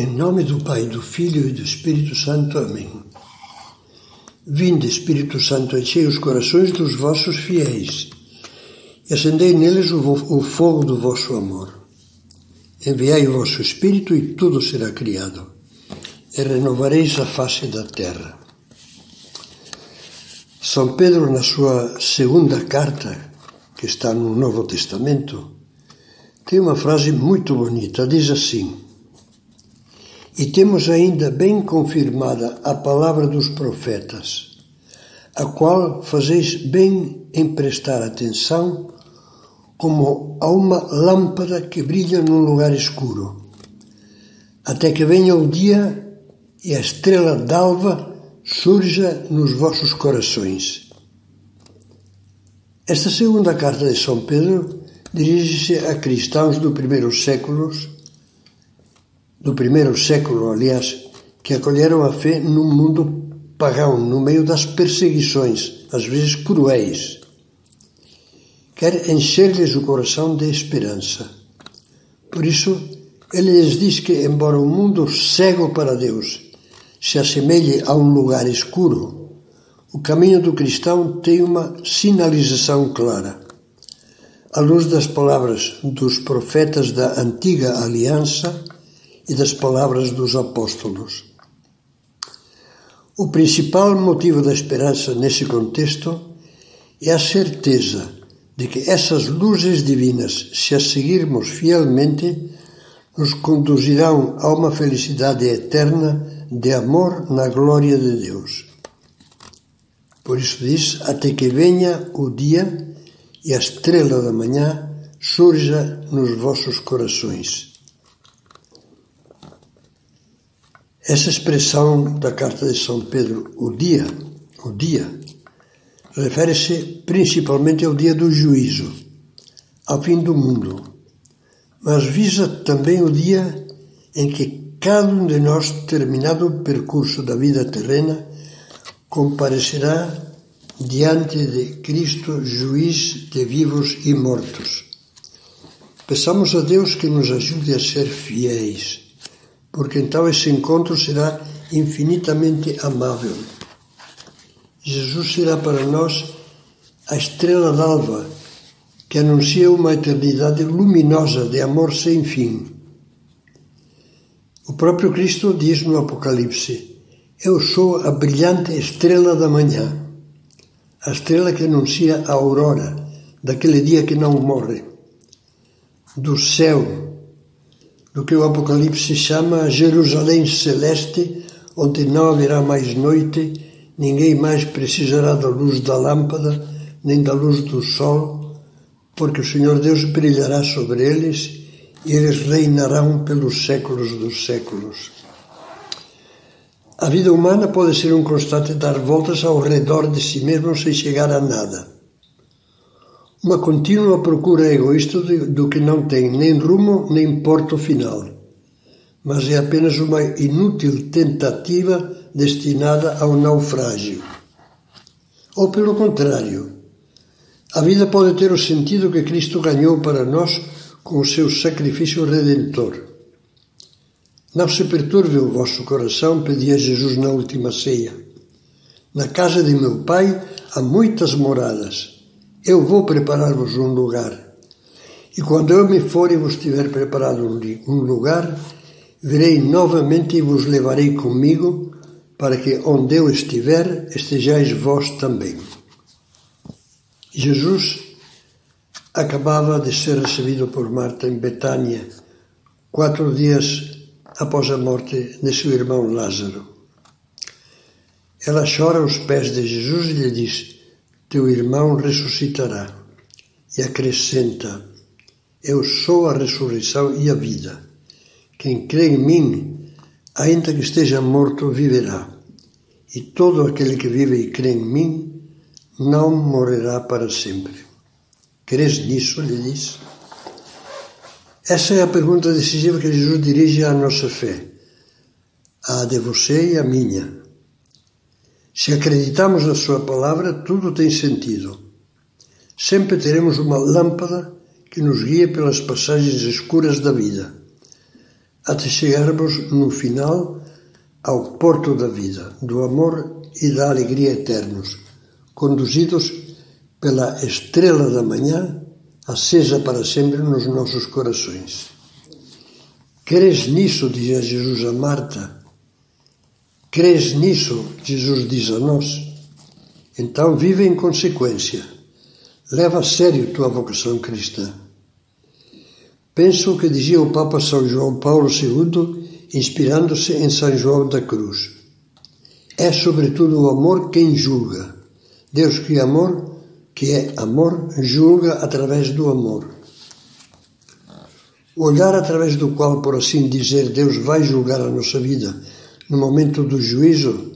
Em nome do Pai, do Filho e do Espírito Santo. Amém. Vinde, Espírito Santo, enchei os corações dos vossos fiéis e acendei neles o, fogo do vosso amor. Enviai o vosso Espírito e tudo será criado, e renovareis a face da terra. São Pedro, na sua segunda carta, que está no Novo Testamento, tem uma frase muito bonita. Diz assim: E temos ainda bem confirmada a palavra dos profetas, a qual fazeis bem em prestar atenção, como a uma lâmpada que brilha num lugar escuro, até que venha o dia e a estrela d'alva surja nos vossos corações. Esta segunda carta de São Pedro dirige-se a cristãos do primeiro século, do primeiro século, aliás, que acolheram a fé num mundo pagão, no meio das perseguições, às vezes cruéis. Quer encher-lhes o coração de esperança. Por isso, ele lhes diz que, embora o mundo cego para Deus se assemelhe a um lugar escuro, o caminho do cristão tem uma sinalização clara. À luz das palavras dos profetas da antiga aliança e das palavras dos apóstolos. O principal motivo da esperança nesse contexto é a certeza de que essas luzes divinas, se as seguirmos fielmente, nos conduzirão a uma felicidade eterna de amor na glória de Deus. Por isso diz: até que venha o dia e a estrela da manhã surja nos vossos corações. Essa expressão da carta de São Pedro, o dia, o dia, refere-se principalmente ao dia do juízo, ao fim do mundo, mas visa também o dia em que cada um de nós, terminado o percurso da vida terrena, comparecerá diante de Cristo, juiz de vivos e mortos. Peçamos a Deus que nos ajude a ser fiéis, porque então esse encontro será infinitamente amável. Jesus será para nós a estrela d'alva que anuncia uma eternidade luminosa de amor sem fim o próprio Cristo diz no Apocalipse: Eu sou a brilhante estrela da manhã, a estrela que anuncia a aurora daquele dia que não morre, do céu, do que o Apocalipse chama Jerusalém celeste, onde não haverá mais noite, ninguém mais precisará da luz da lâmpada, nem da luz do sol, porque o Senhor Deus brilhará sobre eles e eles reinarão pelos séculos dos séculos. A vida humana pode ser um constante dar voltas ao redor de si mesmo sem chegar a nada. Uma contínua procura egoísta do que não tem nem rumo nem porto final, mas é apenas uma inútil tentativa destinada ao naufrágio. Ou pelo contrário, a vida pode ter o sentido que Cristo ganhou para nós com o seu sacrifício redentor. Não se perturbe o vosso coração, pedia Jesus na última ceia. Na casa de meu Pai há muitas moradas. Eu vou preparar-vos um lugar. E quando eu me for e vos tiver preparado um lugar, virei novamente e vos levarei comigo, para que onde eu estiver, estejais vós também. Jesus acabava de ser recebido por Marta em Betânia, quatro dias após a morte de seu irmão Lázaro. Ela chora aos pés de Jesus e lhe diz: Teu irmão ressuscitará. E acrescenta: Eu sou a ressurreição e a vida. Quem crê em mim, ainda que esteja morto, viverá. E todo aquele que vive e crê em mim não morrerá para sempre. Crês nisso? Ele diz. Essa é a pergunta decisiva que Jesus dirige à nossa fé, a de você e a minha. Se acreditamos na Sua palavra, tudo tem sentido. Sempre teremos uma lâmpada que nos guia pelas passagens escuras da vida. até chegarmos no final ao porto da vida, do amor e da alegria eternos, conduzidos pela estrela da manhã, acesa para sempre nos nossos corações. Crês nisso? dizia Jesus a Marta. Crês nisso? Jesus diz a nós. Então vive em consequência. Leva a sério tua vocação cristã. Penso o que dizia o Papa São João Paulo II, inspirando-se em São João da Cruz. É sobretudo o amor quem julga. Deus que é amor, que é amor, julga através do amor. O olhar através do qual, por assim dizer, Deus vai julgar a nossa vida no momento do juízo,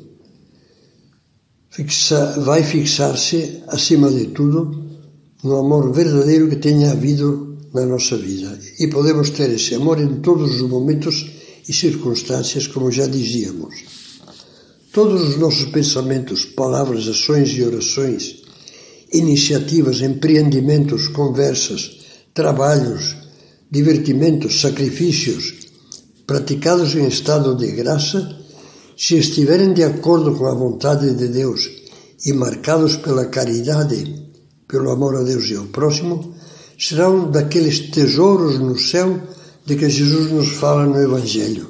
fixa, vai fixar-se, acima de tudo, no amor verdadeiro que tenha havido na nossa vida. E podemos ter esse amor em todos os momentos e circunstâncias, como já dizíamos. Todos os nossos pensamentos, palavras, ações e orações, iniciativas, empreendimentos, conversas, trabalhos, divertimentos, sacrifícios, praticados em estado de graça, se estiverem de acordo com a vontade de Deus e marcados pela caridade, pelo amor a Deus e ao próximo, serão daqueles tesouros no céu de que Jesus nos fala no Evangelho.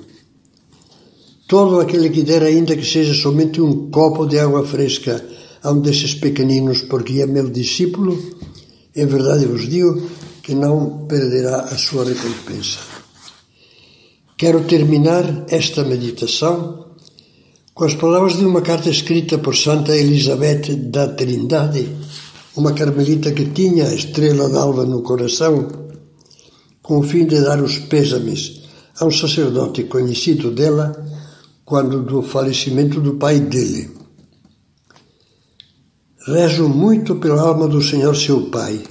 Todo aquele que der, ainda que seja somente um copo de água fresca a um desses pequeninos, porque é meu discípulo, em verdade vos digo que não perderá a sua recompensa. Quero terminar esta meditação com as palavras de uma carta escrita por Santa Elizabeth da Trindade, uma carmelita que tinha a estrela d'alva no coração, com o fim de dar os pêsames a um sacerdote conhecido dela quando do falecimento do pai dele. Rezo muito pela alma do Senhor seu pai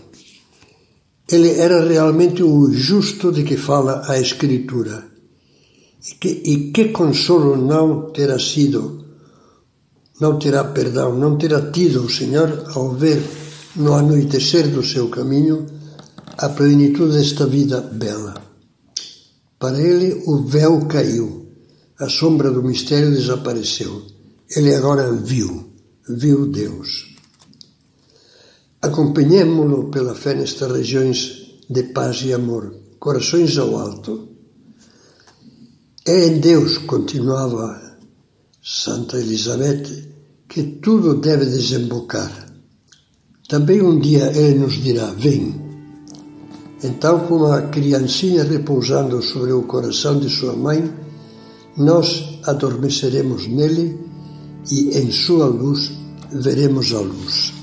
ele era realmente o justo de que fala a Escritura. E que, e que consolo não terá sido, não terá perdão, não terá tido o Senhor ao ver no anoitecer do seu caminho a plenitude desta vida bela. Para ele o véu caiu, a sombra do mistério desapareceu. Ele agora viu, viu Deus. Acompanhemo-lo pela fé nestas regiões de paz e amor, corações ao alto. É em Deus, continuava Santa Elizabeth, que tudo deve desembocar. Também um dia Ele nos dirá: Vem. Então, como a criancinha repousando sobre o coração de sua mãe, nós adormeceremos nele e em sua luz veremos a luz.